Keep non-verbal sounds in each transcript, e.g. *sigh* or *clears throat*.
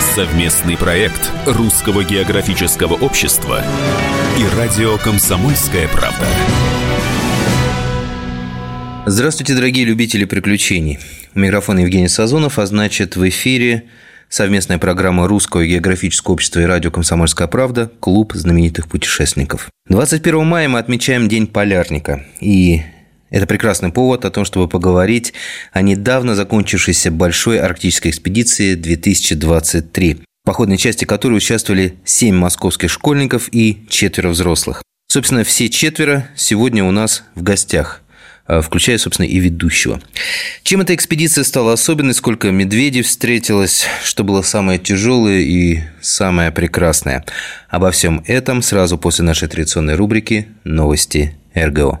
Совместный проект Русского географического общества и радио «Комсомольская правда». Здравствуйте, дорогие любители приключений. У микрофона Евгений Сазонов, а значит в эфире совместная программа Русского географического общества и радио «Комсомольская правда» «Клуб знаменитых путешественников». 21 мая мы отмечаем День полярника. И это прекрасный повод о том, чтобы поговорить о недавно закончившейся большой арктической экспедиции 2023, в походной части которой участвовали 7 московских школьников и четверо взрослых. Собственно, все четверо сегодня у нас в гостях а, включая, собственно, и ведущего. Чем эта экспедиция стала особенной, сколько медведей встретилось, что было самое тяжелое и самое прекрасное. Обо всем этом сразу после нашей традиционной рубрики «Новости РГО».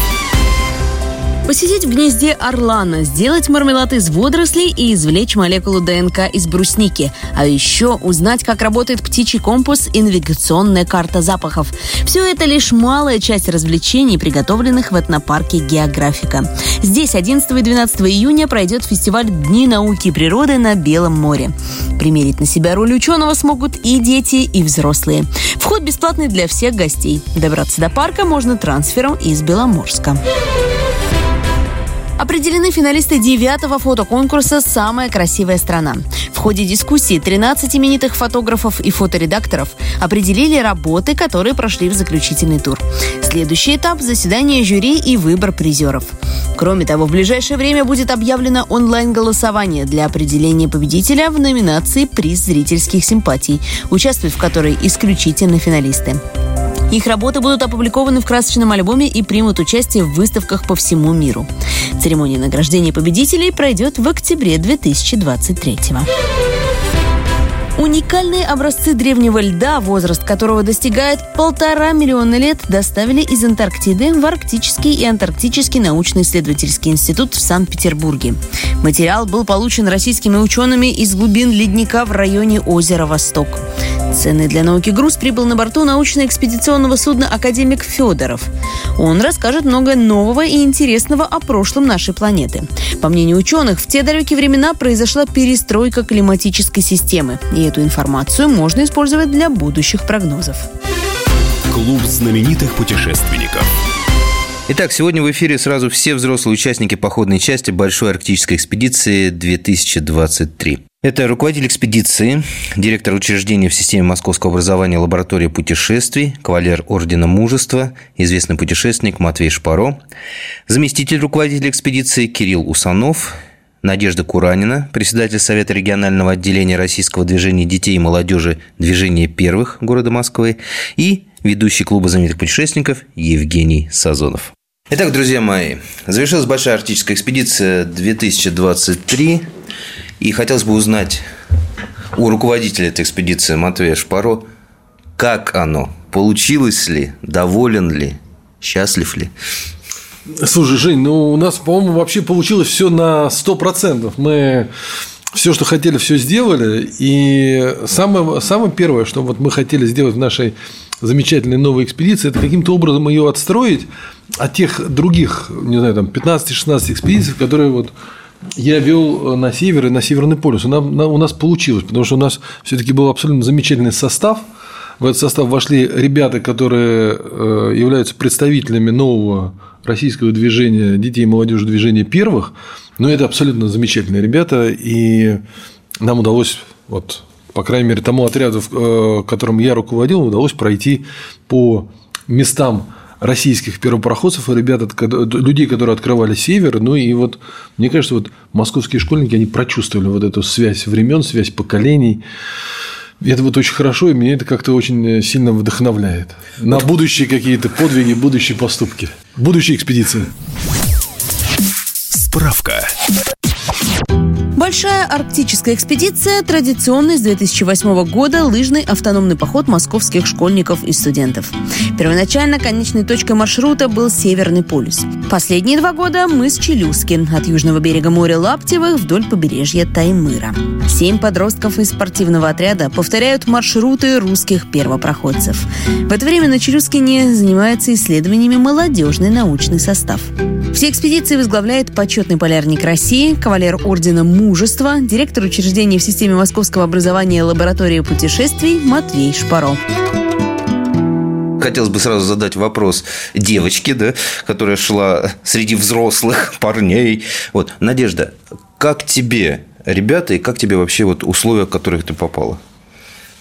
Посидеть в гнезде орлана, сделать мармелад из водорослей и извлечь молекулу ДНК из брусники. А еще узнать, как работает птичий компас и навигационная карта запахов. Все это лишь малая часть развлечений, приготовленных в этнопарке «Географика». Здесь 11 и 12 июня пройдет фестиваль «Дни науки и природы» на Белом море. Примерить на себя роль ученого смогут и дети, и взрослые. Вход бесплатный для всех гостей. Добраться до парка можно трансфером из Беломорска. Определены финалисты девятого фотоконкурса «Самая красивая страна». В ходе дискуссии 13 именитых фотографов и фоторедакторов определили работы, которые прошли в заключительный тур. Следующий этап – заседание жюри и выбор призеров. Кроме того, в ближайшее время будет объявлено онлайн-голосование для определения победителя в номинации «Приз зрительских симпатий», участвуют в которой исключительно финалисты. Их работы будут опубликованы в красочном альбоме и примут участие в выставках по всему миру. Церемония награждения победителей пройдет в октябре 2023 года. Уникальные образцы древнего льда, возраст которого достигает полтора миллиона лет, доставили из Антарктиды в Арктический и Антарктический научно-исследовательский институт в Санкт-Петербурге. Материал был получен российскими учеными из глубин ледника в районе озера Восток. Ценный для науки груз прибыл на борту научно-экспедиционного судна «Академик Федоров». Он расскажет много нового и интересного о прошлом нашей планеты. По мнению ученых, в те далекие времена произошла перестройка климатической системы, и эту информацию можно использовать для будущих прогнозов. Клуб знаменитых путешественников. Итак, сегодня в эфире сразу все взрослые участники походной части Большой арктической экспедиции 2023. Это руководитель экспедиции, директор учреждения в системе московского образования лаборатории путешествий, кавалер Ордена Мужества, известный путешественник Матвей Шпаро, заместитель руководителя экспедиции Кирилл Усанов, Надежда Куранина, председатель Совета регионального отделения российского движения детей и молодежи «Движение первых» города Москвы и ведущий клуба знаменитых путешественников Евгений Сазонов. Итак, друзья мои, завершилась большая арктическая экспедиция 2023 – и хотелось бы узнать у руководителя этой экспедиции Матвея Шпаро, как оно, получилось ли, доволен ли, счастлив ли? Слушай, Жень, ну у нас, по-моему, вообще получилось все на 100%. Мы все, что хотели, все сделали. И самое, самое первое, что вот мы хотели сделать в нашей замечательной новой экспедиции, это каким-то образом ее отстроить от тех других, не знаю, там 15-16 экспедиций, которые вот я вел на север и на Северный полюс. Нам, у нас получилось, потому что у нас все-таки был абсолютно замечательный состав. В этот состав вошли ребята, которые э, являются представителями нового российского движения детей и молодежи движения первых. Но это абсолютно замечательные ребята, и нам удалось вот по крайней мере, тому отряду, э, которым я руководил, удалось пройти по местам российских первопроходцев и ребят, людей, которые открывали север. Ну и вот, мне кажется, вот московские школьники, они прочувствовали вот эту связь времен, связь поколений. И это вот очень хорошо, и меня это как-то очень сильно вдохновляет на будущие какие-то подвиги, будущие поступки, будущие экспедиции. Справка. Большая арктическая экспедиция – традиционный с 2008 года лыжный автономный поход московских школьников и студентов. Первоначально конечной точкой маршрута был Северный полюс. Последние два года мы с Челюски от южного берега моря Лаптевых вдоль побережья Таймыра. Семь подростков из спортивного отряда повторяют маршруты русских первопроходцев. В это время на Челюскине занимается исследованиями молодежный научный состав. Все экспедиции возглавляет почетный полярник России, кавалер ордена Мужества, директор учреждения в системе московского образования лаборатории путешествий Матвей Шпаро хотелось бы сразу задать вопрос девочке, да, которая шла среди взрослых *laughs* парней. Вот, Надежда, как тебе ребята и как тебе вообще вот условия, в которых ты попала?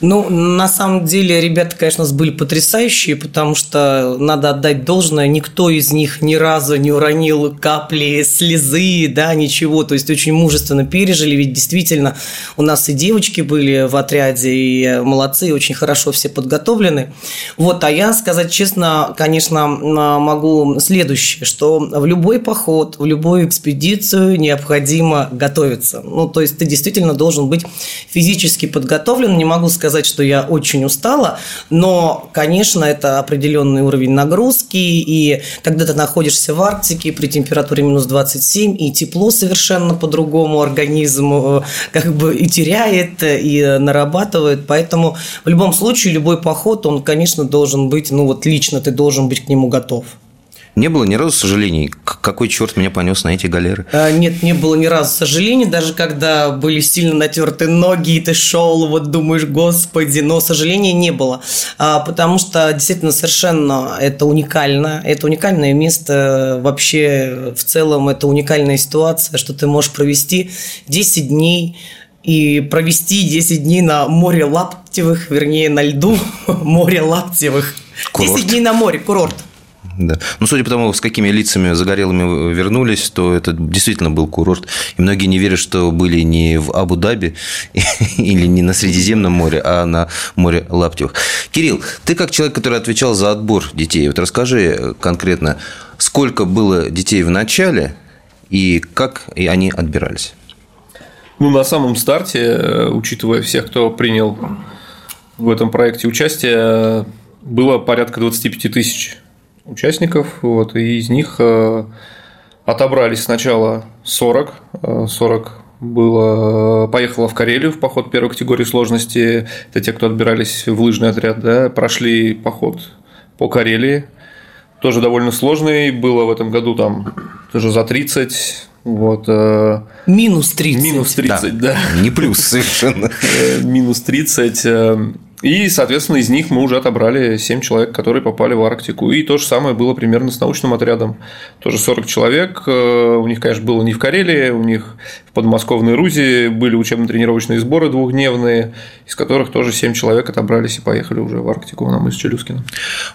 Ну, на самом деле, ребята, конечно, были потрясающие, потому что надо отдать должное, никто из них ни разу не уронил капли слезы, да, ничего, то есть очень мужественно пережили, ведь действительно у нас и девочки были в отряде, и молодцы, очень хорошо все подготовлены. Вот, а я, сказать честно, конечно, могу следующее, что в любой поход, в любую экспедицию необходимо готовиться. Ну, то есть ты действительно должен быть физически подготовлен, не могу сказать, сказать, что я очень устала, но, конечно, это определенный уровень нагрузки, и когда ты находишься в Арктике при температуре минус 27, и тепло совершенно по-другому организм э, как бы и теряет, и нарабатывает, поэтому в любом случае любой поход, он, конечно, должен быть, ну вот лично ты должен быть к нему готов. Не было ни разу сожалений? Какой черт меня понес на эти галеры? А, нет, не было ни разу сожалений, даже когда были сильно натерты ноги, и ты шел, вот думаешь, господи, но сожаления не было. А, потому что действительно совершенно это уникально. Это уникальное место. Вообще, в целом, это уникальная ситуация, что ты можешь провести 10 дней и провести 10 дней на море Лаптевых, вернее, на льду *laughs* море Лаптевых. Курорт. 10 дней на море, курорт. Да. Ну, судя по тому, с какими лицами загорелыми вернулись, то это действительно был курорт. И многие не верят, что были не в Абу-Даби *laughs* или не на Средиземном море, а на море Лаптевых. Кирилл, ты как человек, который отвечал за отбор детей, вот расскажи конкретно, сколько было детей в начале и как и они отбирались? Ну, на самом старте, э, учитывая всех, кто принял в этом проекте участие, было порядка 25 тысяч участников, вот, и из них э, отобрались сначала 40, 40 э, было, поехало в Карелию в поход первой категории сложности, это те, кто отбирались в лыжный отряд, да, прошли поход по Карелии, тоже довольно сложный, было в этом году там тоже за 30, вот. Э, минус 30. Минус 30, да. да. Не плюс совершенно. Минус 30. И, соответственно, из них мы уже отобрали 7 человек, которые попали в Арктику. И то же самое было примерно с научным отрядом. Тоже 40 человек. Э, у них, конечно, было не в Карелии, у них в подмосковной Рузе были учебно-тренировочные сборы двухдневные, из которых тоже 7 человек отобрались и поехали уже в Арктику нам из Челюскина.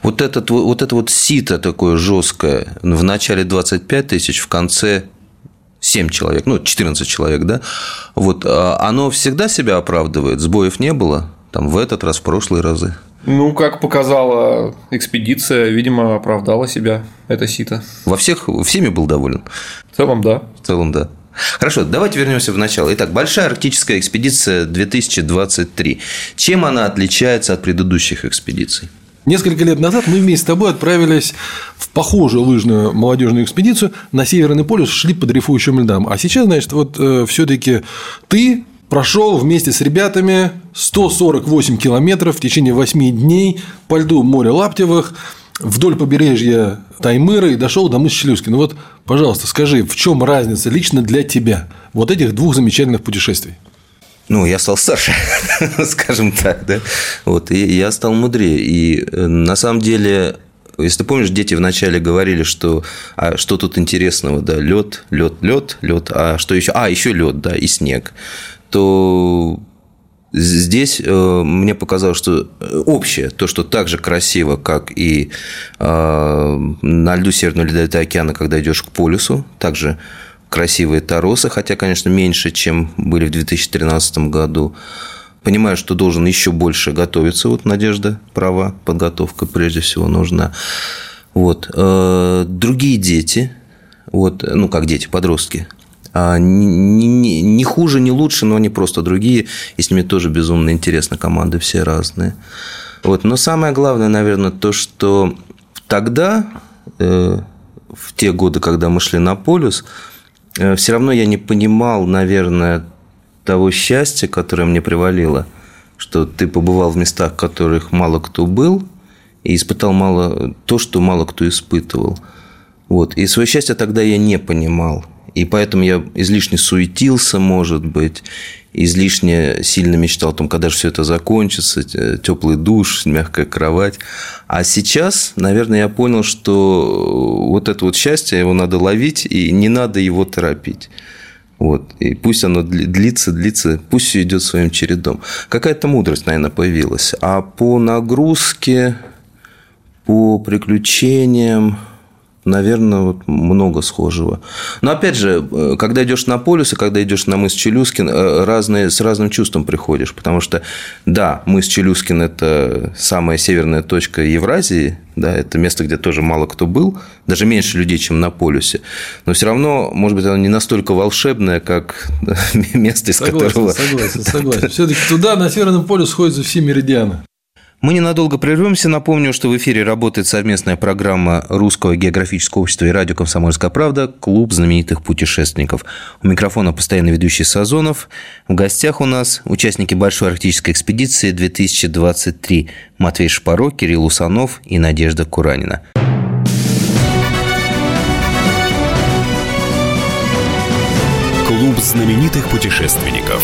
Вот, этот, вот это вот сито такое жесткое, в начале 25 тысяч, в конце 7 человек, ну, 14 человек, да, вот, а оно всегда себя оправдывает, сбоев не было? там в этот раз, в прошлые разы? Ну, как показала экспедиция, видимо, оправдала себя это сито. Во всех, всеми был доволен? В целом, да. В целом, да. Хорошо, давайте вернемся в начало. Итак, большая арктическая экспедиция 2023. Чем она отличается от предыдущих экспедиций? Несколько лет назад мы вместе с тобой отправились в похожую лыжную молодежную экспедицию на Северный полюс, шли по дрейфующим льдам. А сейчас, значит, вот э, все-таки ты прошел вместе с ребятами 148 километров в течение 8 дней по льду моря Лаптевых вдоль побережья Таймыра и дошел до мыса Челюски. Ну вот, пожалуйста, скажи, в чем разница лично для тебя вот этих двух замечательных путешествий? Ну, я стал старше, *laughs* скажем так, да. Вот, и я стал мудрее. И э, на самом деле если ты помнишь, дети вначале говорили, что а что тут интересного, да, лед, лед, лед, лед, а что еще? А, еще лед, да, и снег то здесь э, мне показалось, что э, общее, то, что так же красиво, как и э, на льду Северного Ледовитого океана, когда идешь к полюсу, также красивые торосы, хотя, конечно, меньше, чем были в 2013 году. Понимаю, что должен еще больше готовиться. Вот Надежда права, подготовка прежде всего нужна. Вот. Другие дети, вот, ну, как дети, подростки, а, не, не, не хуже, не лучше, но они просто другие, и с ними тоже безумно интересно, команды все разные. Вот. Но самое главное, наверное, то, что тогда, э, в те годы, когда мы шли на полюс, э, все равно я не понимал, наверное, того счастья, которое мне привалило, что ты побывал в местах, в которых мало кто был, и испытал мало то, что мало кто испытывал. Вот. И свое счастье тогда я не понимал. И поэтому я излишне суетился, может быть, излишне сильно мечтал о том, когда же все это закончится, теплый душ, мягкая кровать. А сейчас, наверное, я понял, что вот это вот счастье, его надо ловить, и не надо его торопить. Вот. И пусть оно длится, длится, пусть все идет своим чередом. Какая-то мудрость, наверное, появилась. А по нагрузке, по приключениям, наверное, вот много схожего. Но опять же, э, когда идешь на полюс и когда идешь на мыс Челюскин, э, разные, с разным чувством приходишь. Потому что, да, мыс Челюскин – это самая северная точка Евразии, да, это место, где тоже мало кто был, даже меньше людей, чем на полюсе. Но все равно, может быть, оно не настолько волшебное, как *laughs* место, из согласен, которого... Согласен, *laughs* согласен. Все-таки туда, на Северном полюсе, сходятся все меридианы. Мы ненадолго прервемся. Напомню, что в эфире работает совместная программа Русского географического общества и радио «Комсомольская правда» «Клуб знаменитых путешественников». У микрофона постоянно ведущий Сазонов. В гостях у нас участники Большой арктической экспедиции 2023 Матвей Шпаро, Кирилл Усанов и Надежда Куранина. Клуб знаменитых путешественников.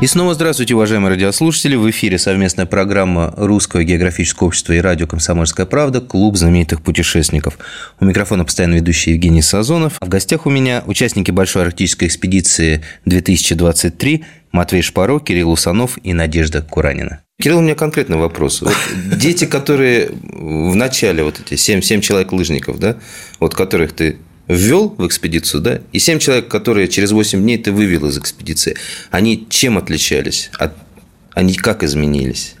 И снова здравствуйте, уважаемые радиослушатели. В эфире совместная программа Русского географического общества и радио «Комсомольская правда» «Клуб знаменитых путешественников». У микрофона постоянно ведущий Евгений Сазонов. А в гостях у меня участники Большой арктической экспедиции 2023 Матвей Шпаро, Кирилл Усанов и Надежда Куранина. Кирилл, у меня конкретный вопрос. Вот дети, которые в начале, вот эти 7, 7 человек лыжников, да, вот которых ты ввел в экспедицию, да, и 7 человек, которые через 8 дней ты вывел из экспедиции, они чем отличались? От... Они как изменились?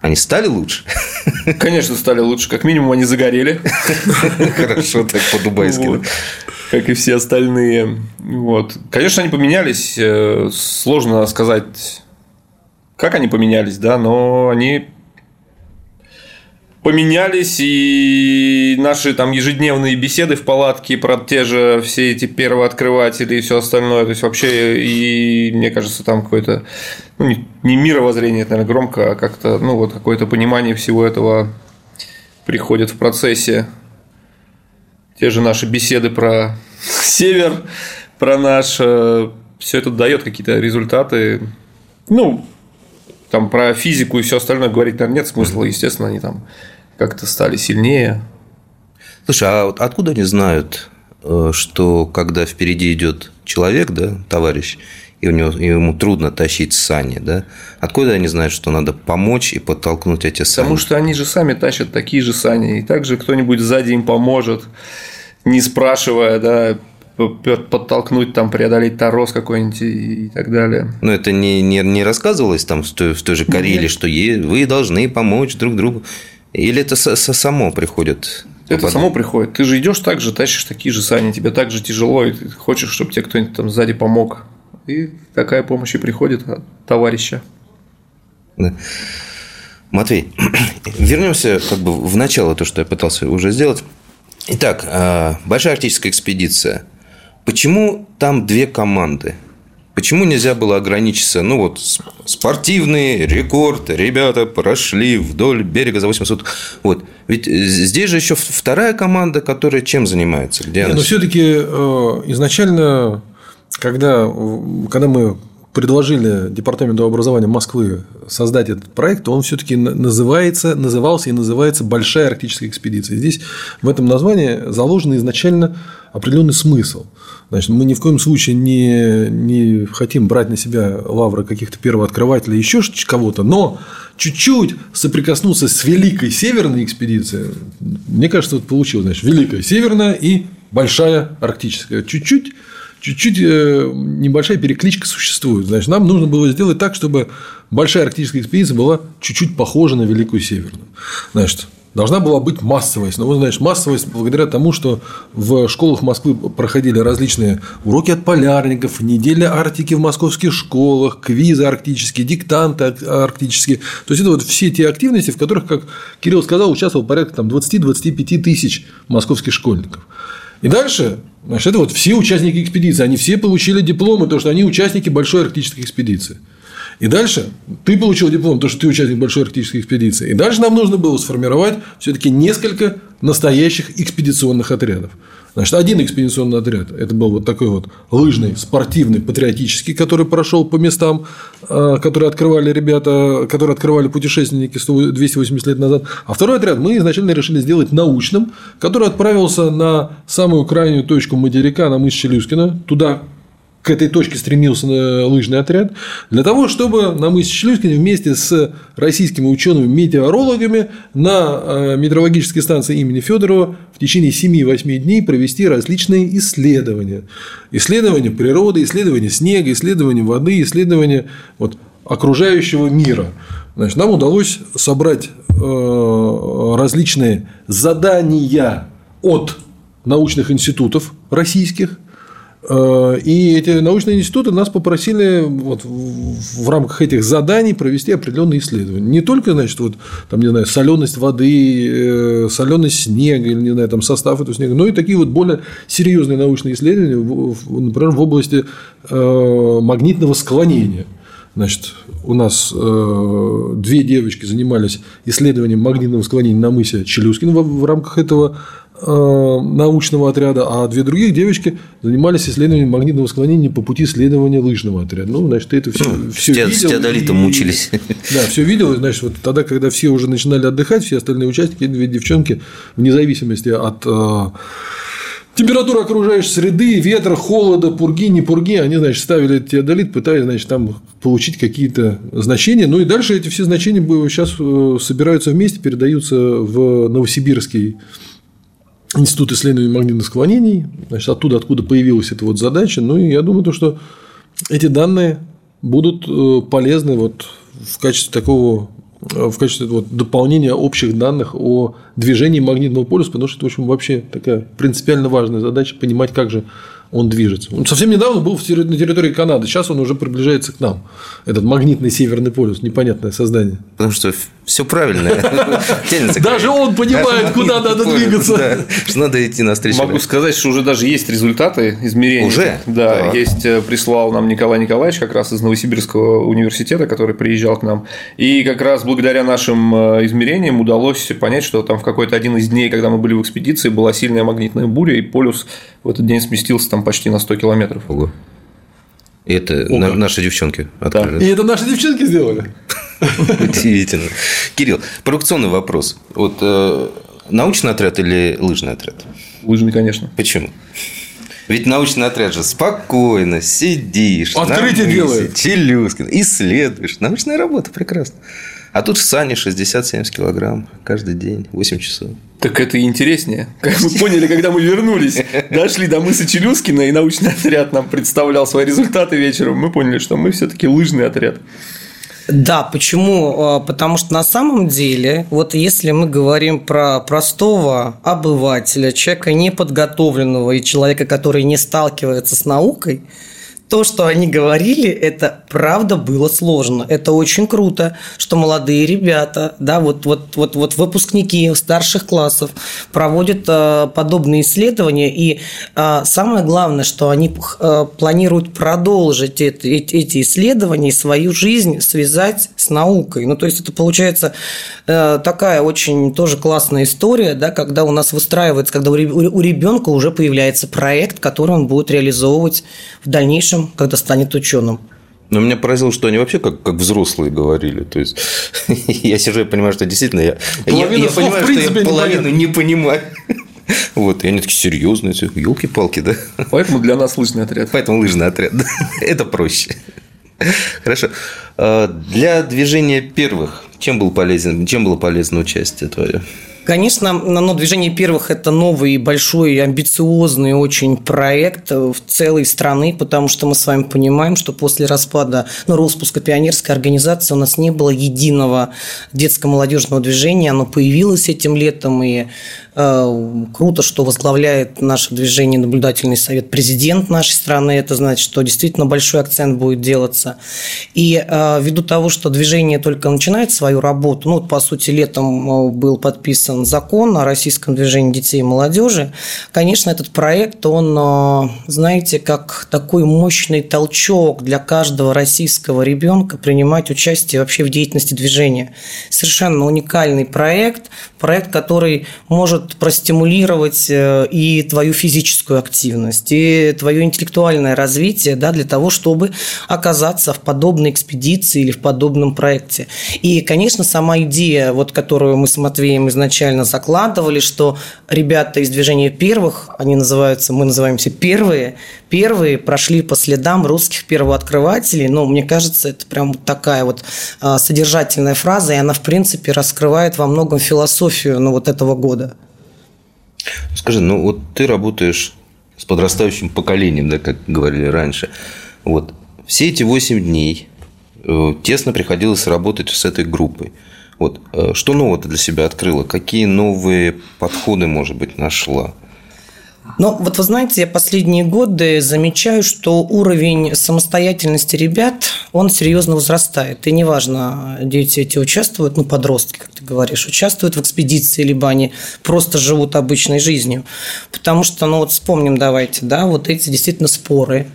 Они стали лучше? Конечно, стали лучше. Как минимум, они загорели. Хорошо, так по-дубайски. Вот. Как и все остальные. Вот. Конечно, они поменялись. Э, сложно сказать как они поменялись, да, но они поменялись, и наши там ежедневные беседы в палатке про те же все эти первооткрыватели и все остальное, то есть вообще, и мне кажется, там какое-то, ну, не мировоззрение, это, наверное, громко, а как-то, ну, вот какое-то понимание всего этого приходит в процессе. Те же наши беседы про *laughs* север, про наш, э, все это дает какие-то результаты. Ну, там про физику и все остальное говорить, наверное, нет смысла. Естественно, они там как-то стали сильнее. Слушай, а вот откуда они знают, э, что когда впереди идет человек, да, товарищ, и у него, и ему трудно тащить сани, да? Откуда они знают, что надо помочь и подтолкнуть эти сани? Потому что они же сами тащат такие же сани, и также кто-нибудь сзади им поможет, не спрашивая, да, подтолкнуть, там, преодолеть торос какой-нибудь и, так далее. Но это не, не, не рассказывалось там в той, в той же Карелии, Нет. что вы должны помочь друг другу? Или это само приходит? Это само приходит. Ты же идешь так же, тащишь такие же сани, тебе так же тяжело, и ты хочешь, чтобы тебе кто-нибудь там сзади помог. И такая помощь и приходит от товарища. Да. Матвей, *clears throat* вернемся как бы в начало, то, что я пытался уже сделать. Итак, а, большая арктическая экспедиция. Почему там две команды? Почему нельзя было ограничиться, ну вот, спортивный рекорд, ребята прошли вдоль берега за 800. Вот. Ведь здесь же еще вторая команда, которая чем занимается? Где она? Но все-таки э, изначально, когда, когда мы предложили Департаменту образования Москвы создать этот проект, он все-таки называется, назывался и называется Большая арктическая экспедиция. Здесь в этом названии заложен изначально определенный смысл. Значит, мы ни в коем случае не, не хотим брать на себя лавры каких-то первооткрывателей, еще кого-то, но чуть-чуть соприкоснуться с великой северной экспедицией, мне кажется, вот получилось, значит, великая северная и большая арктическая. Чуть-чуть чуть-чуть э, небольшая перекличка существует. Значит, нам нужно было сделать так, чтобы большая арктическая экспедиция была чуть-чуть похожа на Великую Северную. Значит, должна была быть массовость. Ну, вы знаете, массовость благодаря тому, что в школах Москвы проходили различные уроки от полярников, неделя Арктики в московских школах, квизы арктические, диктанты арктические. То есть, это вот все те активности, в которых, как Кирилл сказал, участвовал порядка там, 20-25 тысяч московских школьников. И дальше, значит, это вот все участники экспедиции, они все получили дипломы, то, что они участники большой арктической экспедиции. И дальше ты получил диплом, то, что ты участник большой арктической экспедиции. И дальше нам нужно было сформировать все-таки несколько настоящих экспедиционных отрядов. Значит, один экспедиционный отряд – это был вот такой вот лыжный, спортивный, патриотический, который прошел по местам, э, которые открывали ребята, которые открывали путешественники 280 лет назад. А второй отряд мы изначально решили сделать научным, который отправился на самую крайнюю точку материка, на мыс Челюскина, туда, к этой точке стремился лыжный отряд, для того, чтобы на мысе Шлюскине вместе с российскими учеными-метеорологами на э, метеорологической станции имени Федорова в течение 7-8 дней провести различные исследования. Исследования природы, исследования снега, исследования воды, исследования вот, окружающего мира. Значит, нам удалось собрать э, различные задания от научных институтов российских, Э, и эти научные институты нас попросили вот в рамках этих заданий провести определенные исследования. Не только, значит, вот, там, не знаю, соленость воды, э, соленость снега или, не знаю, там, состав этого снега, но и такие вот более серьезные научные исследования, например, в области э, магнитного склонения. Значит, у нас две девочки занимались исследованием магнитного склонения на мысе Челюскин в рамках этого Э, научного отряда, а две других девочки занимались исследованием магнитного склонения по пути следования лыжного отряда. Ну, значит, ты это все, ну, все с видел. С теодолитом и... мучились. Да, все видел. Значит, вот тогда, когда все уже начинали отдыхать, все остальные участники, две девчонки, вне зависимости от э, Температура окружающей среды, ветра, холода, пурги, не пурги, они, значит, ставили теодолит, пытаясь, значит, там получить какие-то значения. Ну и дальше эти все значения сейчас э, собираются вместе, передаются в Новосибирский Институт исследований магнитных склонений, значит, оттуда, откуда появилась эта вот задача. Ну, и я думаю, то, что эти данные будут э, полезны вот в качестве такого э, в качестве вот дополнения общих данных о движении магнитного полюса, потому что это, в общем, вообще такая принципиально важная задача понимать, как же он движется. Он совсем недавно был на территории Канады, сейчас он уже приближается к нам. Этот магнитный северный полюс, непонятное создание. Потому что все правильно. *laughs* Даже он понимает, куда надо двигаться. Что надо идти навстречу. Могу сказать, что уже даже есть результаты измерений. Уже? Да, есть, э, прислал нам Николай Николаевич как раз из Новосибирского университета, который приезжал к нам. И как раз благодаря нашим э, измерениям удалось понять, что там в какой-то один из дней, когда мы были в экспедиции, была сильная магнитная буря, и полюс в этот день сместился там почти на 100 километров. Ого. И это Ого. наши девчонки открыли. Да. И это наши девчонки сделали. *laughs* Удивительно. Кирилл, провокационный вопрос. Вот э, научный отряд или лыжный отряд? Лыжный, конечно. Почему? Ведь научный отряд же спокойно сидишь. Открытие делает. Челюскин, исследуешь. Научная работа прекрасно. А тут в сане 60-70 килограмм каждый день, 8 часов. Так это интереснее. Как мы поняли, когда мы вернулись, дошли до мыса Челюскина, и научный отряд нам представлял свои результаты вечером, мы поняли, что мы все-таки лыжный отряд. Да, почему? А, потому что на самом деле, вот если мы говорим про простого обывателя, человека неподготовленного и человека, который не сталкивается с наукой, то, что они говорили, это правда было сложно. Это очень круто, что молодые ребята, да, вот, вот, вот, вот выпускники старших классов проводят э, подобные исследования. И э, самое главное, что они э, планируют продолжить эти, эти исследования и свою жизнь связать с наукой. Ну, то есть это получается э, такая очень тоже классная история, да, когда у нас выстраивается, когда у ребенка уже появляется проект, который он будет реализовывать в дальнейшем когда станет ученым. Но меня поразило, что они вообще как, как взрослые говорили. То есть *laughs* я сижу и понимаю, что действительно я, я, я понимаю, что я половину не понимаю. Вот, и они такие серьезные, елки-палки, да? Поэтому для нас лыжный отряд. Поэтому лыжный отряд. *laughs* Это проще. Хорошо. А, для движения первых, чем был полезен, чем было полезно участие твое? Конечно, но движение первых – это новый, большой, амбициозный очень проект в целой страны, потому что мы с вами понимаем, что после распада, ну, распуска пионерской организации у нас не было единого детско-молодежного движения, оно появилось этим летом, и Э, круто, что возглавляет наше движение наблюдательный совет президент нашей страны. Это значит, что действительно большой акцент будет делаться. И э, ввиду того, что движение только начинает свою работу, ну, по сути, летом э, был подписан закон о российском движении детей и молодежи, конечно, этот проект, он, знаете, как такой мощный толчок для каждого российского ребенка принимать участие вообще в деятельности движения. Совершенно уникальный проект, проект, который может может простимулировать э, и твою физическую активность, и твое интеллектуальное развитие да, для того, чтобы оказаться в подобной экспедиции или в подобном проекте. И, конечно, сама идея, вот, которую мы с Матвеем изначально закладывали, что ребята из движения первых, они называются, мы называемся первые, первые прошли по следам русских первооткрывателей. Ну, мне кажется, это прям такая вот а, содержательная фраза, и она, в принципе, раскрывает во многом философию ну, вот этого года. Скажи, ну вот ты работаешь с подрастающим поколением, да, как говорили раньше. Вот все эти 8 дней э, тесно приходилось работать с этой группой. Вот э, что нового ты для себя открыла? Какие новые подходы, может быть, нашла? Ну, вот вы знаете, я последние годы замечаю, что уровень самостоятельности ребят, он серьезно возрастает. И неважно, дети эти участвуют, ну, подростки, как ты говоришь, участвуют в экспедиции, либо они просто живут обычной жизнью. Потому что, ну, вот вспомним давайте, да, вот эти действительно споры,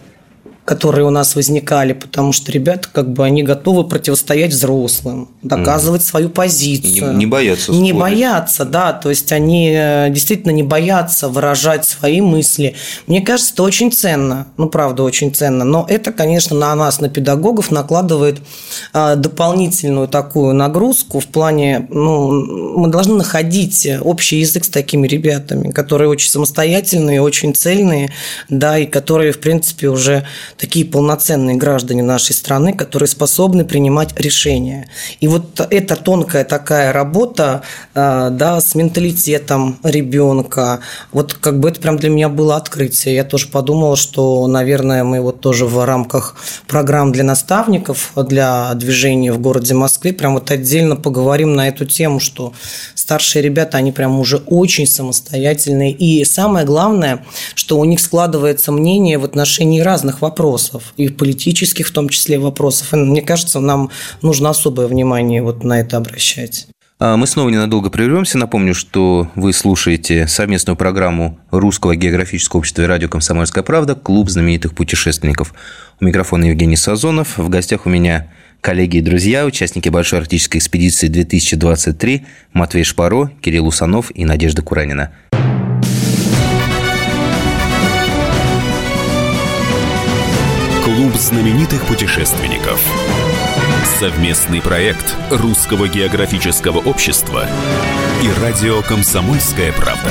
которые у нас возникали, потому что ребята, как бы, они готовы противостоять взрослым, доказывать mm. свою позицию. Не, не боятся. Не боятся, да, то есть они э, действительно не боятся выражать свои мысли. Мне кажется, это очень ценно, ну, правда, очень ценно, но это, конечно, на нас, на педагогов накладывает э, дополнительную такую нагрузку в плане, ну, мы должны находить общий язык с такими ребятами, которые очень самостоятельные, очень цельные, да, и которые, в принципе, уже такие полноценные граждане нашей страны, которые способны принимать решения. И вот эта тонкая такая работа а, да, с менталитетом ребенка, вот как бы это прям для меня было открытие. Я тоже подумала, что, наверное, мы вот тоже в рамках программ для наставников, для движения в городе Москве прям вот отдельно поговорим на эту тему, что старшие ребята, они прям уже очень самостоятельные. И самое главное, что у них складывается мнение в отношении разных вопросов вопросов, и политических в том числе вопросов. И, мне кажется, нам нужно особое внимание вот на это обращать. А мы снова ненадолго прервемся. Напомню, что вы слушаете совместную программу Русского географического общества и радио «Комсомольская правда» «Клуб знаменитых путешественников». У микрофона Евгений Сазонов. В гостях у меня коллеги и друзья, участники Большой арктической экспедиции 2023 Матвей Шпаро, Кирилл Усанов и Надежда Куранина. Знаменитых путешественников. Совместный проект Русского географического общества и радио «Комсомольская правда».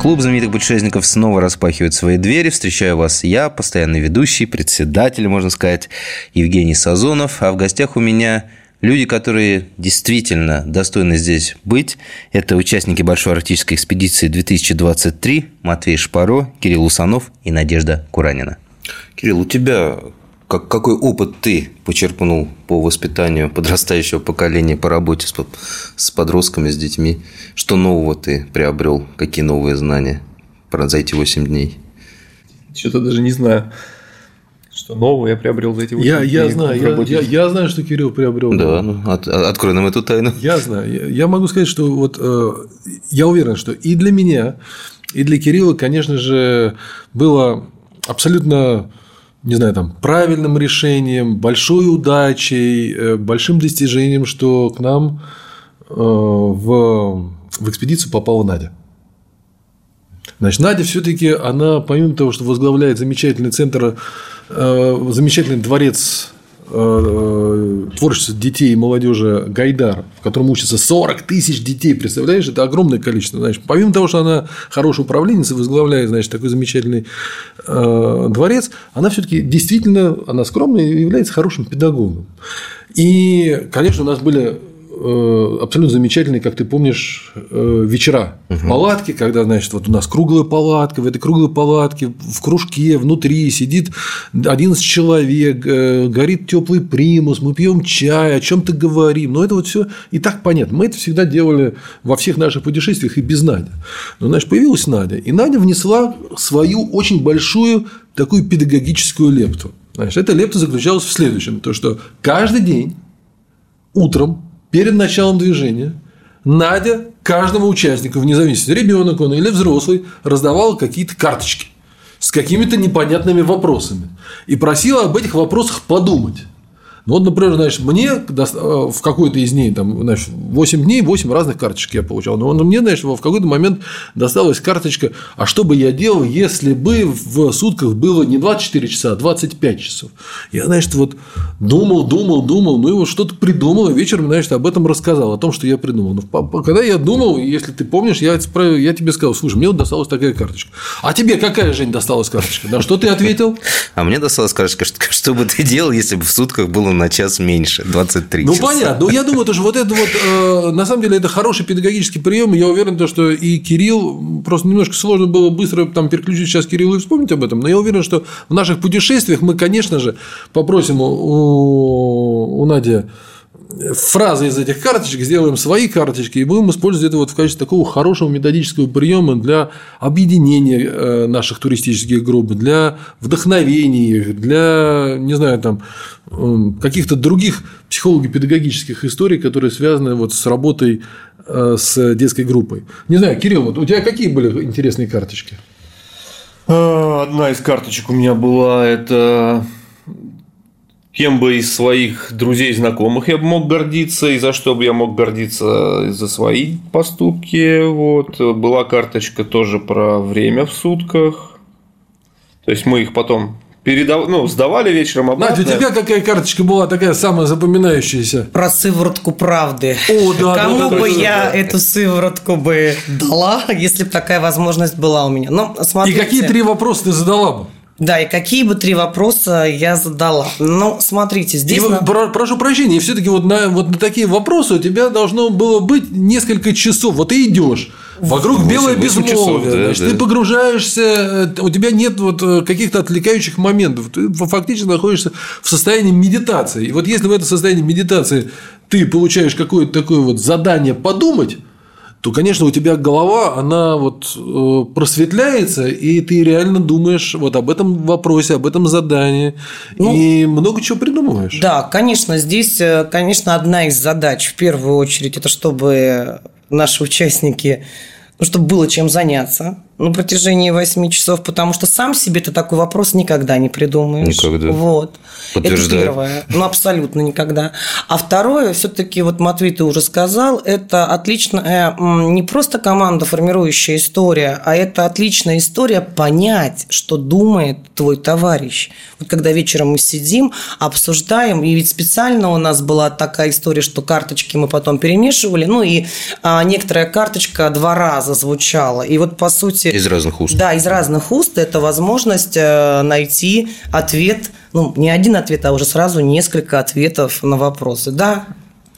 Клуб знаменитых путешественников снова распахивает свои двери. Встречаю вас я, постоянный ведущий, председатель, можно сказать, Евгений Сазонов. А в гостях у меня люди, которые действительно достойны здесь быть. Это участники Большой арктической экспедиции 2023 Матвей Шпаро, Кирилл Усанов и Надежда Куранина. Кирилл, у тебя как, какой опыт ты почерпнул по воспитанию подрастающего поколения, по работе с, с подростками, с детьми? Что нового ты приобрел? Какие новые знания за эти 8 дней? Что-то даже не знаю. Что нового я приобрел за эти 8 я, дней. Я знаю, я, я, я знаю, что Кирилл приобрел. Да, ну, от, открой нам эту тайну. Я знаю. Я, я могу сказать, что вот э, я уверен, что и для меня, и для Кирилла, конечно же, было абсолютно не знаю, там, правильным решением, большой удачей, э, большим достижением, что к нам э, в, в экспедицию попала Надя. Значит, Надя все-таки, она, помимо того, что возглавляет замечательный центр, э, замечательный дворец творчество детей и молодежи Гайдар, в котором учатся 40 тысяч детей, представляешь, это огромное количество. Значит, помимо того, что она хорошая управленница, возглавляет, значит, такой замечательный э, дворец, она все-таки действительно, она скромная и является хорошим педагогом. И, конечно, у нас были абсолютно замечательные, как ты помнишь, э, вечера в палатке, когда, значит, вот у нас круглая палатка, в этой круглой палатке в кружке внутри сидит 11 человек, э, горит теплый примус, мы пьем чай, о чем-то говорим. Но это вот все и так понятно. Мы это всегда делали во всех наших путешествиях и без Нади. Но, значит, появилась Надя, и Надя внесла свою очень большую такую педагогическую лепту. Значит, эта лепта заключалась в следующем, то что каждый день утром перед началом движения Надя каждому участнику, вне зависимости, ребенок он или взрослый, раздавала какие-то карточки с какими-то непонятными вопросами и просила об этих вопросах подумать. Ну, вот, например, значит, мне э, в какой-то из дней, там, значит, 8 дней, 8 разных карточек я получал. Но мне, значит, в какой-то момент досталась карточка, а что бы я делал, если бы в сутках было не 24 часа, а 25 часов. Я, значит, вот думал, думал, думал, ну и вот что-то придумал, и вечером, значит, об этом рассказал, о том, что я придумал. Но когда я думал, если ты помнишь, я, я тебе сказал, слушай, мне вот досталась такая карточка. А тебе какая, Жень, досталась карточка? На что ты ответил? А мне досталась карточка, *laughs* что бы ты делал, если бы в сутках было на час меньше, 23 ну, часа. Понятно. Ну, я думаю, тоже вот это вот, э, на самом деле, это хороший педагогический прием. Я уверен, то, что и Кирилл, просто немножко сложно было быстро там переключить сейчас Кириллу и вспомнить об этом, но я уверен, что в наших путешествиях мы, конечно же, попросим у, у Нади фразы из этих карточек, сделаем свои карточки и будем использовать это вот в качестве такого хорошего методического приема для объединения э, наших туристических групп, для вдохновения их, для, не знаю, там, каких-то других психолого-педагогических историй, которые связаны вот с работой э, с детской группой. Не знаю, Кирилл, вот у тебя какие были интересные карточки? Э, одна из карточек у меня была это кем бы из своих друзей и знакомых я бы мог гордиться, и за что бы я мог гордиться за свои поступки. Вот. Была карточка тоже про время в сутках. То есть мы их потом передав... ну, сдавали вечером обратно. Надя, у тебя какая карточка была такая самая запоминающаяся? Про сыворотку правды. О, да, Кому да, да, бы я да. эту сыворотку бы дала, если бы такая возможность была у меня? Ну, И смотрите. какие три вопроса ты задала бы? Да, и какие бы три вопроса я задала? Ну, смотрите, И здесь... вот, на- про- прошу прощения, и все-таки вот на, вот на такие вопросы у тебя должно было быть несколько часов. Вот ты идешь. Вокруг Восемь- белое восемь безмолвие. часов, да, значит, да. Ты погружаешься, э, у тебя нет вот э, каких-то отвлекающих моментов. Ты фактически находишься в состоянии медитации. И вот если в этом состоянии медитации ты получаешь какое-то такое вот задание подумать, то, конечно, у тебя голова, она вот э, просветляется, и ты реально думаешь вот об этом вопросе, об этом задании, и много чего придумываешь. Да, конечно, здесь, э, конечно, одна из задач в первую очередь, это чтобы наши участники, ну, чтобы было чем заняться на протяжении 8 часов, потому что сам себе ты такой вопрос никогда не придумаешь. Никогда. Вот. Это первое. Ну, абсолютно никогда. А второе, все-таки, вот Матвей, ты уже сказал, это отличная, не просто команда формирующая история, а это отличная история понять, что думает твой товарищ. Вот когда вечером мы сидим, обсуждаем, и ведь специально у нас была такая история, что карточки мы потом перемешивали, ну и а, некоторая карточка два раза звучала. И вот, по сути... Из разных уст. Да, из разных уст это возможность э, найти ответ, ну, не один ответ, а уже сразу несколько ответов на вопросы. Да,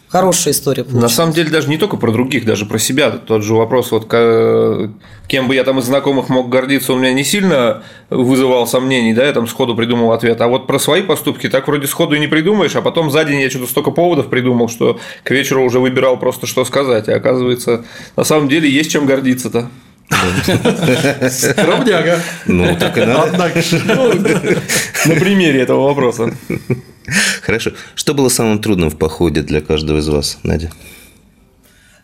хорошая история На получилась. самом деле даже не только про других, даже про себя. Тот же вопрос, вот кем бы я там из знакомых мог гордиться, у меня не сильно вызывал сомнений, да, я там сходу придумал ответ. А вот про свои поступки так вроде сходу и не придумаешь, а потом за день я что-то столько поводов придумал, что к вечеру уже выбирал просто что сказать. А оказывается, на самом деле есть чем гордиться-то. Скромняга. Ну, так и надо. Однако. На примере этого вопроса. Хорошо. Что было самым трудным в походе для каждого из вас, Надя?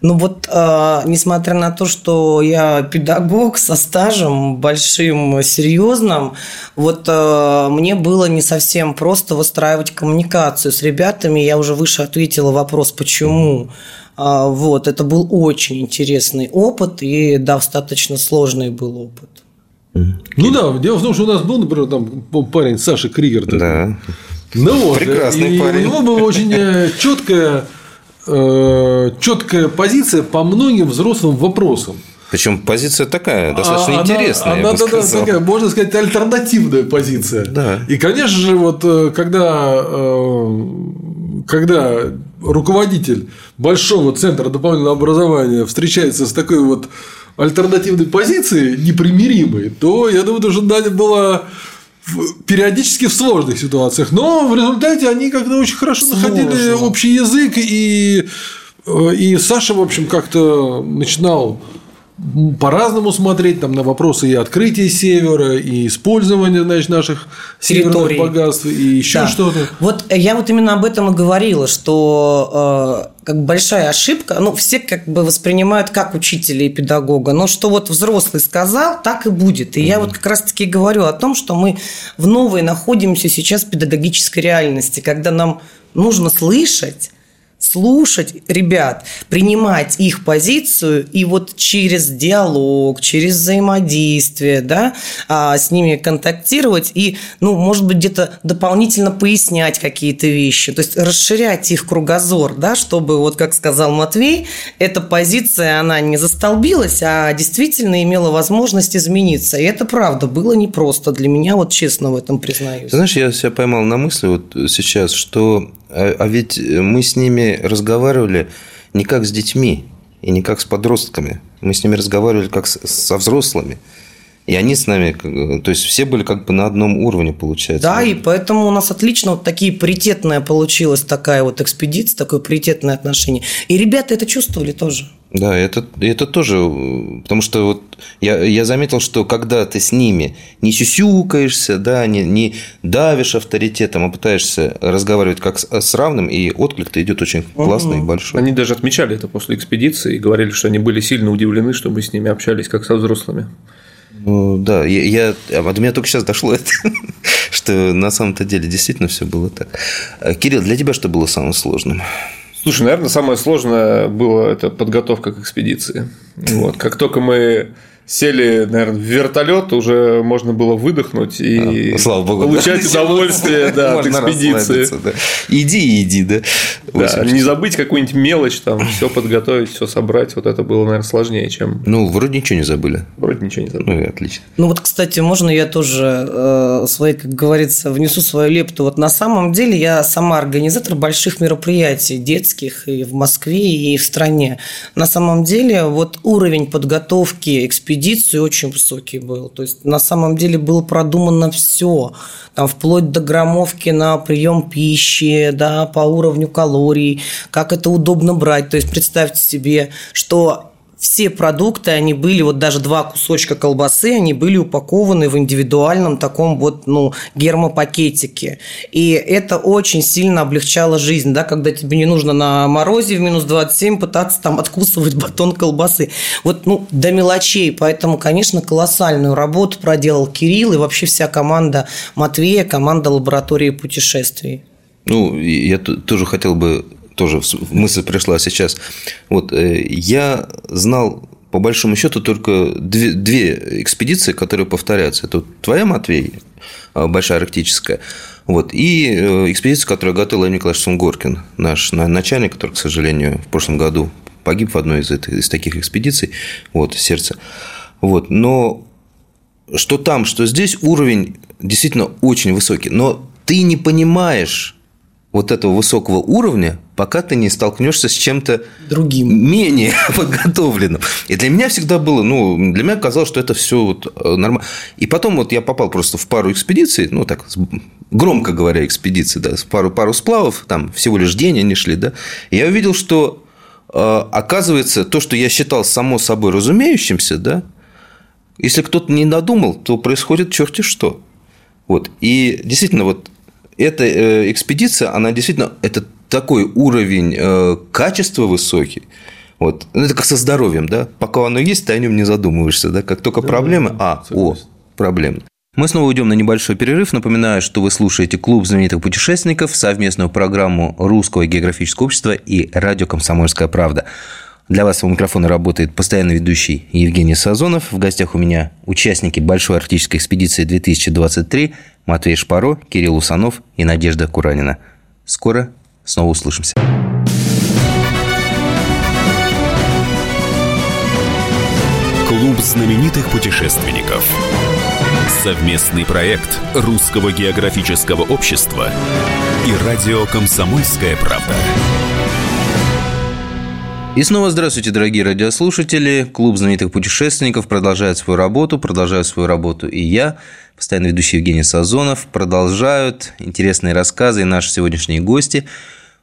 Ну вот, э, несмотря на то, что я педагог со стажем большим, серьезным, вот э, мне было не совсем просто выстраивать коммуникацию с ребятами. Я уже выше ответила вопрос, почему. А, вот, это был очень интересный опыт и достаточно сложный был опыт. Ну да, дело в том, что у нас был, например, там парень Саша Кригер. такой. Да. Ну вот. Прекрасный и парень. У него была очень э, четкая, э, четкая позиция по многим взрослым вопросам. Причем позиция такая, достаточно А она- интересная, я Она, бы да, да, сказал. такая, можно сказать, альтернативная позиция. Да. И, конечно же, вот э, когда когда руководитель большого центра дополнительного образования встречается с такой вот альтернативной позицией, непримиримой, то, я думаю, что Даня была периодически в сложных ситуациях, но в результате они как-то очень хорошо находили общий язык, и, э, и Саша, в общем, как-то начинал по-разному смотреть там, на вопросы и открытия севера, и использования значит, наших северных богатств, и еще да. что-то. Вот я вот именно об этом и говорила, что э, как большая ошибка, ну, все как бы воспринимают как учителя и педагога, но что вот взрослый сказал, так и будет. И mm-hmm. я вот как раз-таки говорю о том, что мы в новой находимся сейчас в педагогической реальности, когда нам нужно слышать слушать ребят, принимать их позицию и вот через диалог, через взаимодействие, да, а, с ними контактировать и, ну, может быть, где-то дополнительно пояснять какие-то вещи, то есть расширять их кругозор, да, чтобы, вот как сказал Матвей, эта позиция, она не застолбилась, а действительно имела возможность измениться. И это правда, было непросто для меня, вот честно в этом признаюсь. Знаешь, я себя поймал на мысли вот сейчас, что а, а ведь мы с ними разговаривали не как с детьми и не как с подростками. Мы с ними разговаривали как со взрослыми. И они с нами, то есть все были как бы на одном уровне, получается. Да, и поэтому у нас отлично вот такие паритетная получилась такая вот экспедиция, такое паритетное отношение. И ребята это чувствовали тоже. Да, это, это тоже, потому что вот я, я заметил, что когда ты с ними не сюсюкаешься, да, не, не давишь авторитетом, а пытаешься разговаривать как с, с равным, и отклик-то идет очень классный и большой. Они даже отмечали это после экспедиции и говорили, что они были сильно удивлены, что мы с ними общались как со взрослыми. Ну, да, я, я, а до меня только сейчас дошло это, *laughs* что на самом-то деле действительно все было так. Кирилл, для тебя что было самым сложным? Слушай, наверное, самое сложное было это подготовка к экспедиции. Вот. Как только мы сели, наверное, в вертолет, уже можно было выдохнуть и а, слава богу, получать да. удовольствие да, от экспедиции. Да. Иди иди, да. Да не забыть какую-нибудь мелочь, там, все подготовить, все собрать. Вот это было, наверное, сложнее, чем. Ну, вроде ничего не забыли. Вроде ничего не забыли. Ну, отлично. Ну, вот, кстати, можно я тоже э, свои, как говорится, внесу свою лепту. Вот на самом деле я сама организатор больших мероприятий детских и в Москве, и в стране. На самом деле, вот уровень подготовки экспедиции очень высокий был. То есть на самом деле было продумано все, там вплоть до граммовки на прием пищи, да, по уровню калорий, как это удобно брать. То есть представьте себе, что все продукты, они были, вот даже два кусочка колбасы, они были упакованы в индивидуальном таком вот, ну, гермопакетике. И это очень сильно облегчало жизнь, да, когда тебе не нужно на морозе в минус 27 пытаться там откусывать батон колбасы. Вот, ну, до мелочей. Поэтому, конечно, колоссальную работу проделал Кирилл и вообще вся команда Матвея, команда лаборатории путешествий. Ну, я тоже хотел бы тоже мысль пришла сейчас. Вот э, я знал по большому счету только две, две экспедиции, которые повторяются. Это твоя, Матвей, а, большая арктическая, вот, и э, экспедиция, которую готовил Владимир Николаевич Сунгоркин, наш начальник, который, к сожалению, в прошлом году погиб в одной из, из таких экспедиций, вот, сердце. Вот, но что там, что здесь уровень действительно очень высокий, но ты не понимаешь, вот этого высокого уровня, пока ты не столкнешься с чем-то другим, менее *laughs* подготовленным. И для меня всегда было, ну, для меня казалось, что это все вот э, нормально. И потом вот я попал просто в пару экспедиций, ну, так, громко говоря, экспедиции, да, пару, пару сплавов, там всего лишь день они шли, да. И я увидел, что э, оказывается, то, что я считал само собой разумеющимся, да, если кто-то не надумал, то происходит черти что. Вот. И действительно, вот эта э, экспедиция, она действительно, это такой уровень э, качества высокий, вот. Ну, это как со здоровьем, да? Пока оно есть, ты о нем не задумываешься, да? Как только да, проблемы, а, согласен. о, проблема. Мы снова уйдем на небольшой перерыв. Напоминаю, что вы слушаете Клуб знаменитых путешественников, совместную программу Русского географического общества и радио «Комсомольская правда». Для вас у микрофона работает постоянно ведущий Евгений Сазонов. В гостях у меня участники Большой арктической экспедиции 2023 Матвей Шпаро, Кирилл Усанов и Надежда Куранина. Скоро снова услышимся. Клуб знаменитых путешественников. Совместный проект Русского географического общества и радио «Комсомольская правда». И снова здравствуйте, дорогие радиослушатели. Клуб знаменитых путешественников продолжает свою работу, продолжаю свою работу и я, постоянно ведущий Евгений Сазонов. Продолжают интересные рассказы и наши сегодняшние гости.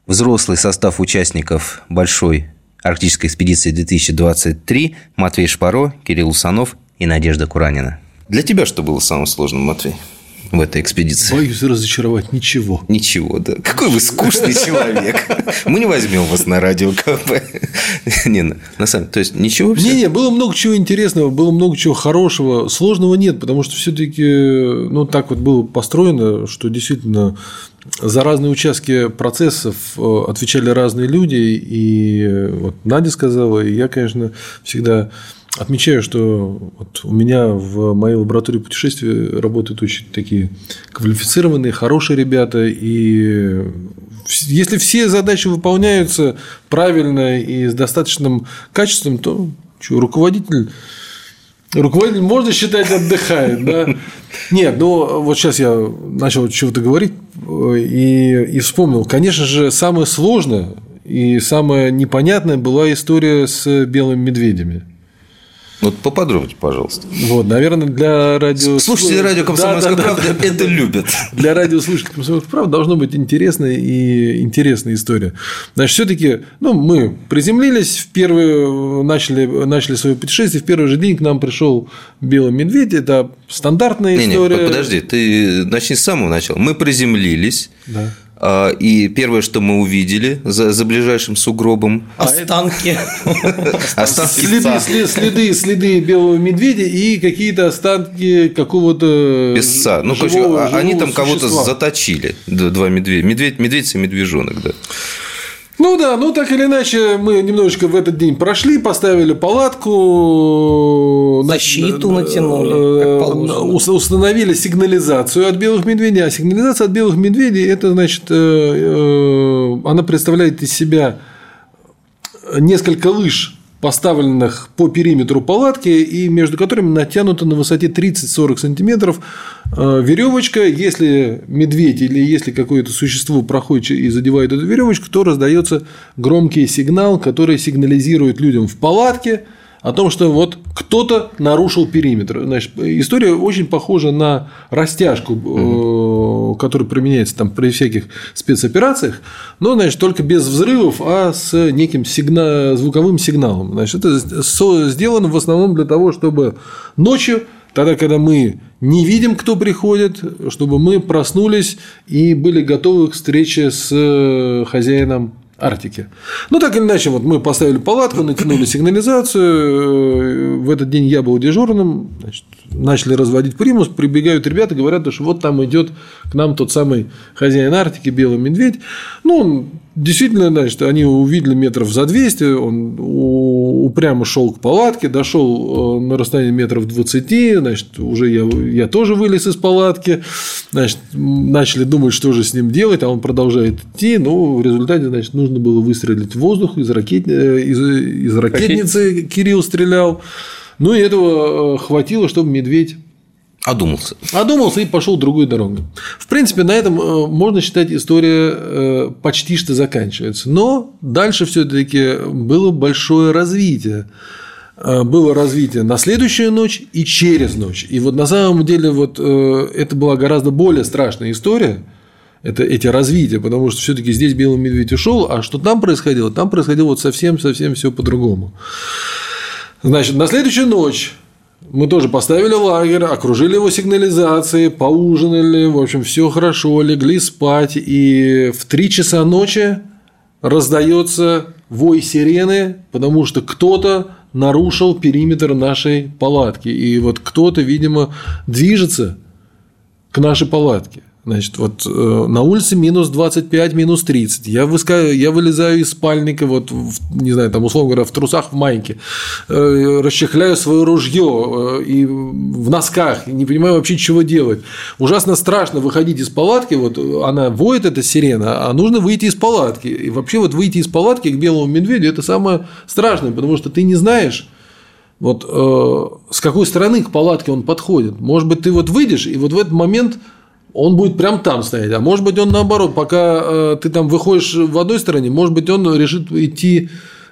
Взрослый состав участников большой арктической экспедиции 2023 Матвей Шпаро, Кирилл Усанов и Надежда Куранина. Для тебя что было самым сложным, Матвей? В этой экспедиции? Боюсь разочаровать. Ничего. Ничего, да. Какой вы скучный человек. Мы не возьмем вас на радио КП. Не, на самом то есть ничего Не, не, было много чего интересного, было много чего хорошего. Сложного нет, потому что все-таки, ну, так вот было построено, что действительно за разные участки процессов э, отвечали разные люди, и вот Надя сказала, и я, конечно, всегда Отмечаю, что вот у меня в моей лаборатории путешествий работают очень такие квалифицированные, хорошие ребята, и если все задачи выполняются правильно и с достаточным качеством, то что, руководитель Руководитель, можно считать, отдыхает, да? Нет, ну вот сейчас я начал чего-то говорить и, и вспомнил. Конечно же, самое сложное и самое непонятное была история с белыми медведями. Вот поподробнее, пожалуйста. Вот, наверное, для радио... Слушатели радио «Комсомольская да, да, правда» да, это любят. Для радиослушателей «Комсомольская правда» должно быть интересная и интересная история. Значит, все таки ну, мы приземлились, в первые, начали, начали свое путешествие, в первый же день к нам пришел белый медведь, это стандартная не, история. Не, подожди, ты начни с самого начала. Мы приземлились, да. А, и первое, что мы увидели за, за ближайшим сугробом... А останки. *laughs* Останки следы, след, следы, следы белого медведя и какие-то останки какого-то Песца. Ну, живого, короче, живого они там кого-то заточили. Два медведя. Медведь, медведь и медвежонок, да. Ну да, ну так или иначе, мы немножечко в этот день прошли, поставили палатку. Защиту натянули, как положено. Установили сигнализацию от белых медведей. А сигнализация от белых медведей, это значит, э, э, она представляет из себя несколько лыж поставленных по периметру палатки и между которыми натянута на высоте 30-40 сантиметров э, веревочка. Если медведь или если какое-то существо проходит и задевает эту веревочку, то раздается громкий сигнал, который сигнализирует людям в палатке – о том, что вот кто-то нарушил периметр. Значит, история очень похожа на растяжку, угу. которая применяется там при всяких спецоперациях, но значит, только без взрывов, а с неким сигна... звуковым сигналом. Значит, это сделано в основном для того, чтобы ночью Тогда, когда мы не видим, кто приходит, чтобы мы проснулись и были готовы к встрече с э, хозяином Арктики. Ну, так или иначе, вот мы поставили палатку, натянули сигнализацию. В этот день я был дежурным, значит, начали разводить примус, прибегают ребята, говорят, что вот там идет к нам тот самый хозяин Арктики, белый медведь. Ну, действительно, значит, они увидели метров за 200, он упрямо шел к палатке, дошел э, на расстояние метров 20, значит, уже я, я тоже вылез из палатки, значит, начали думать, что же с ним делать, а он продолжает идти, но в результате, значит, нужно было выстрелить в воздух, из, ракет... Э, из, из ракетницы. Кирилл стрелял, ну и этого э, хватило, чтобы медведь Одумался. Одумался и пошел другой дорогой. В принципе, на этом э, можно считать, история э, почти что заканчивается. Но дальше все-таки было большое развитие. Было развитие на следующую ночь и через ночь. И вот на самом деле вот это была гораздо более страшная история, это эти развития, потому что все-таки здесь белый медведь ушел, а что там происходило? Там происходило вот совсем-совсем все по-другому. Значит, на следующую ночь мы тоже поставили лагерь, окружили его сигнализацией, поужинали, в общем, все хорошо, легли спать, и в 3 часа ночи раздается вой сирены, потому что кто-то нарушил периметр нашей палатки. И вот кто-то, видимо, движется к нашей палатке. Значит, вот э, на улице минус 25, минус 30. Я, выска... я вылезаю из спальника, вот, в, не знаю, там, условно говоря, в трусах, в майке, э, расчехляю свое ружье э, и в носках, не понимаю вообще, чего делать. Ужасно страшно выходить из палатки, вот она воет, эта сирена, а нужно выйти из палатки. И вообще вот выйти из палатки к белому медведю – это самое страшное, потому что ты не знаешь, вот э, с какой стороны к палатке он подходит. Может быть, ты вот выйдешь, и вот в этот момент он будет прям там стоять. А может быть, он наоборот, пока э, ты там выходишь в одной стороне, может быть, он решит идти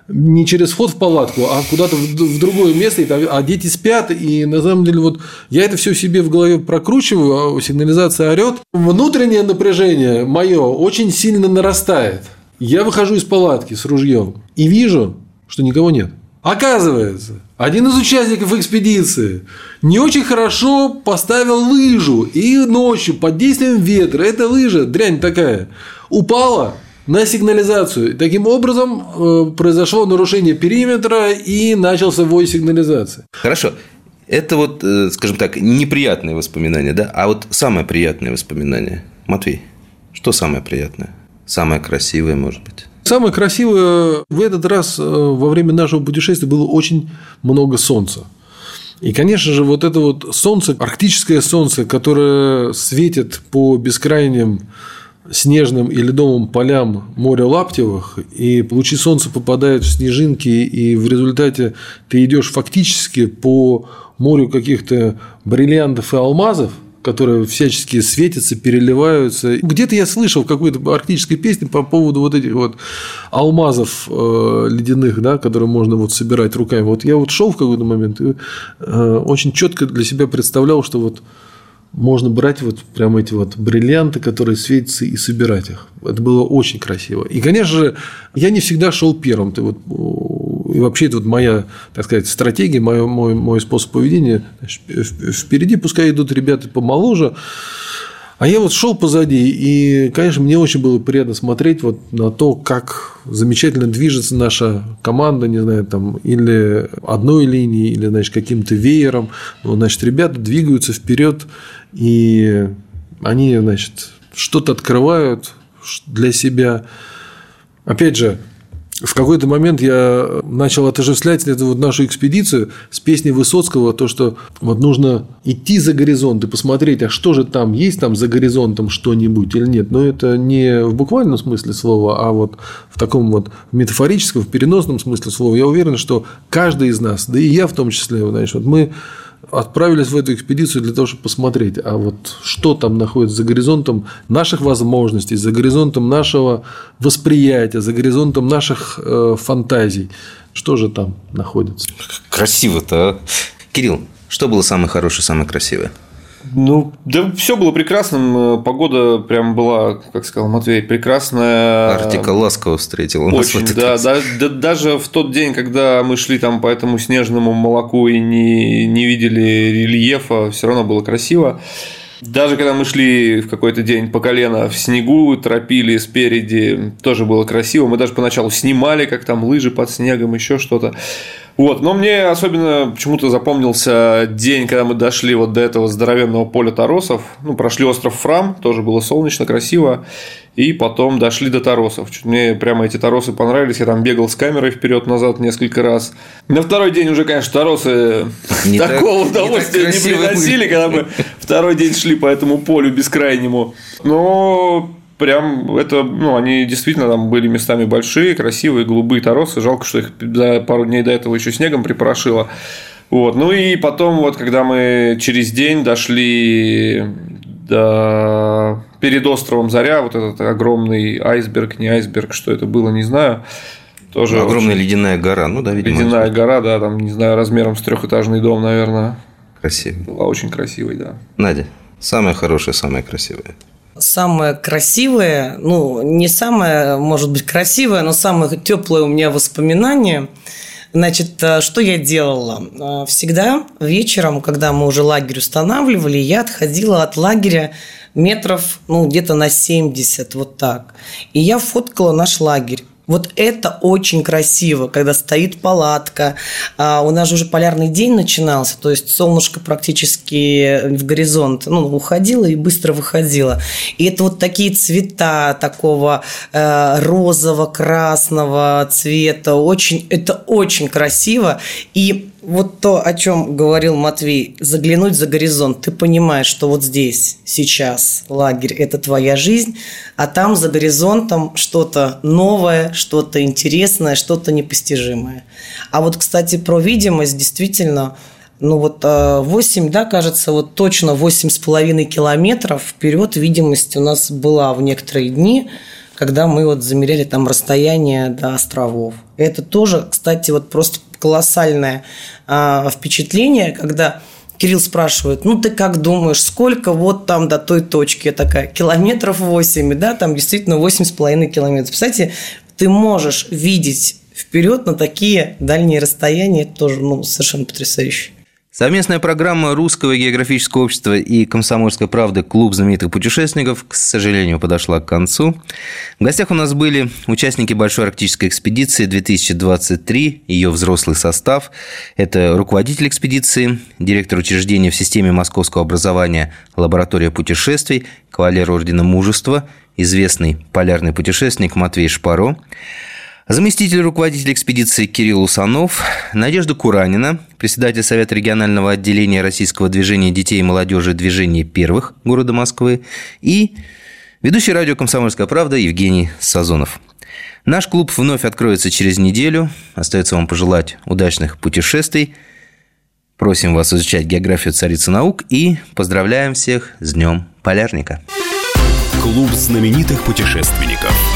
не через вход в палатку, а куда-то в другое место, и там, а дети спят, и на самом деле вот я это все себе в голове прокручиваю, а сигнализация орет. Внутреннее напряжение мое очень сильно нарастает. Я выхожу из палатки с ружьем и вижу, что никого нет. Оказывается, один из участников экспедиции не очень хорошо поставил лыжу и ночью под действием ветра, эта лыжа, дрянь такая, упала на сигнализацию. Таким образом, э, произошло нарушение периметра и начался вой сигнализации. Хорошо. Это вот, э, скажем так, неприятные воспоминания, да? А вот самое приятное воспоминание, Матвей, что самое приятное? Самое красивое, может быть? Самое красивое в этот раз э, во время нашего путешествия было очень много солнца. И, конечно же, вот это вот солнце, арктическое солнце, которое светит по бескрайним снежным и ледовым полям моря Лаптевых, и лучи солнца попадают в снежинки, и в результате ты идешь фактически по морю каких-то бриллиантов и алмазов – которые всячески светятся, переливаются. Где-то я слышал в какой-то арктической песне по поводу вот этих вот алмазов э, ледяных, да, которые можно вот собирать руками. Вот я вот шел в какой-то момент и э, очень четко для себя представлял, что вот можно брать вот прям эти вот бриллианты, которые светятся, и собирать их. Это было очень красиво. И, конечно же, я не всегда шел первым. Ты вот, и вообще это вот моя, так сказать, стратегия, мой, мой, мой способ поведения. Впереди пускай идут ребята помоложе, а я вот шел позади, и, конечно, мне очень было приятно смотреть вот на то, как замечательно движется наша команда, не знаю, там, или одной линией, или, значит, каким-то веером. Ну, значит, ребята двигаются вперед, и они, значит, что-то открывают для себя. Опять же, в какой-то момент я начал отождествлять эту вот нашу экспедицию с песней Высоцкого, то, что вот нужно идти за горизонт и посмотреть, а что же там, есть там за горизонтом что-нибудь или нет. Но это не в буквальном смысле слова, а вот в таком вот метафорическом, в переносном смысле слова. Я уверен, что каждый из нас, да и я в том числе, значит, вот мы отправились в эту экспедицию для того, чтобы посмотреть, а вот что там находится за горизонтом наших возможностей, за горизонтом нашего восприятия, за горизонтом наших э, фантазий. Что же там находится? Красиво-то, а? Кирилл, что было самое хорошее, самое красивое? Ну, да все было прекрасным. Погода прям была, как сказал Матвей, прекрасная. Артика ласково встретила Очень, да, да, да. Даже в тот день, когда мы шли там по этому снежному молоку и не, не видели рельефа, все равно было красиво. Даже когда мы шли в какой-то день по колено в снегу, торопили спереди, тоже было красиво. Мы даже поначалу снимали, как там лыжи под снегом, еще что-то. Вот, но мне особенно почему-то запомнился день, когда мы дошли вот до этого здоровенного поля Торосов, ну, прошли остров Фрам, тоже было солнечно, красиво, и потом дошли до Торосов. Мне прямо эти Торосы понравились, я там бегал с камерой вперед-назад несколько раз. На второй день уже, конечно, Торосы не такого так, удовольствия не, не приносили, когда мы второй день шли по этому полю бескрайнему. Но прям это, ну, они действительно там были местами большие, красивые, голубые торосы. Жалко, что их за пару дней до этого еще снегом припорошило. Вот. Ну и потом, вот когда мы через день дошли до... перед островом Заря, вот этот огромный айсберг, не айсберг, что это было, не знаю. Тоже огромная очень... ледяная гора, ну да, видимо. Ледяная гора, да, там, не знаю, размером с трехэтажный дом, наверное. Красивый. Была очень красивой, да. Надя, самое хорошее, самое красивое. Самое красивое, ну, не самое, может быть, красивое, но самое теплое у меня воспоминание. Значит, э, что я делала? Э, всегда вечером, когда мы уже лагерь устанавливали, я отходила от лагеря метров, ну, где-то на 70, вот так. И я фоткала наш лагерь. Вот это очень красиво, когда стоит палатка. А у нас же уже полярный день начинался, то есть солнышко практически в горизонт ну, уходило и быстро выходило. И это вот такие цвета такого э, розово-красного цвета. Очень, это очень красиво. И вот то, о чем говорил Матвей, заглянуть за горизонт, ты понимаешь, что вот здесь, сейчас лагерь – это твоя жизнь, а там за горизонтом что-то новое, что-то интересное, что-то непостижимое. А вот, кстати, про видимость действительно ну вот 8, да, кажется, вот точно 8,5 километров вперед видимость у нас была в некоторые дни, когда мы вот замеряли там расстояние до островов. Это тоже, кстати, вот просто колоссальное а, впечатление, когда Кирилл спрашивает, ну ты как думаешь, сколько вот там до той точки? Я такая, километров 8, да, там действительно 8,5 километров. Кстати, ты можешь видеть вперед на такие дальние расстояния, это тоже ну, совершенно потрясающе. Совместная программа Русского географического общества и Комсомольской правды «Клуб знаменитых путешественников», к сожалению, подошла к концу. В гостях у нас были участники Большой арктической экспедиции 2023, ее взрослый состав. Это руководитель экспедиции, директор учреждения в системе московского образования «Лаборатория путешествий», кавалер Ордена Мужества, известный полярный путешественник Матвей Шпаро, Заместитель руководителя экспедиции Кирилл Усанов, Надежда Куранина, председатель Совета регионального отделения российского движения детей и молодежи движения первых города Москвы и ведущий радио «Комсомольская правда» Евгений Сазонов. Наш клуб вновь откроется через неделю. Остается вам пожелать удачных путешествий. Просим вас изучать географию царицы наук и поздравляем всех с Днем Полярника. Клуб знаменитых путешественников.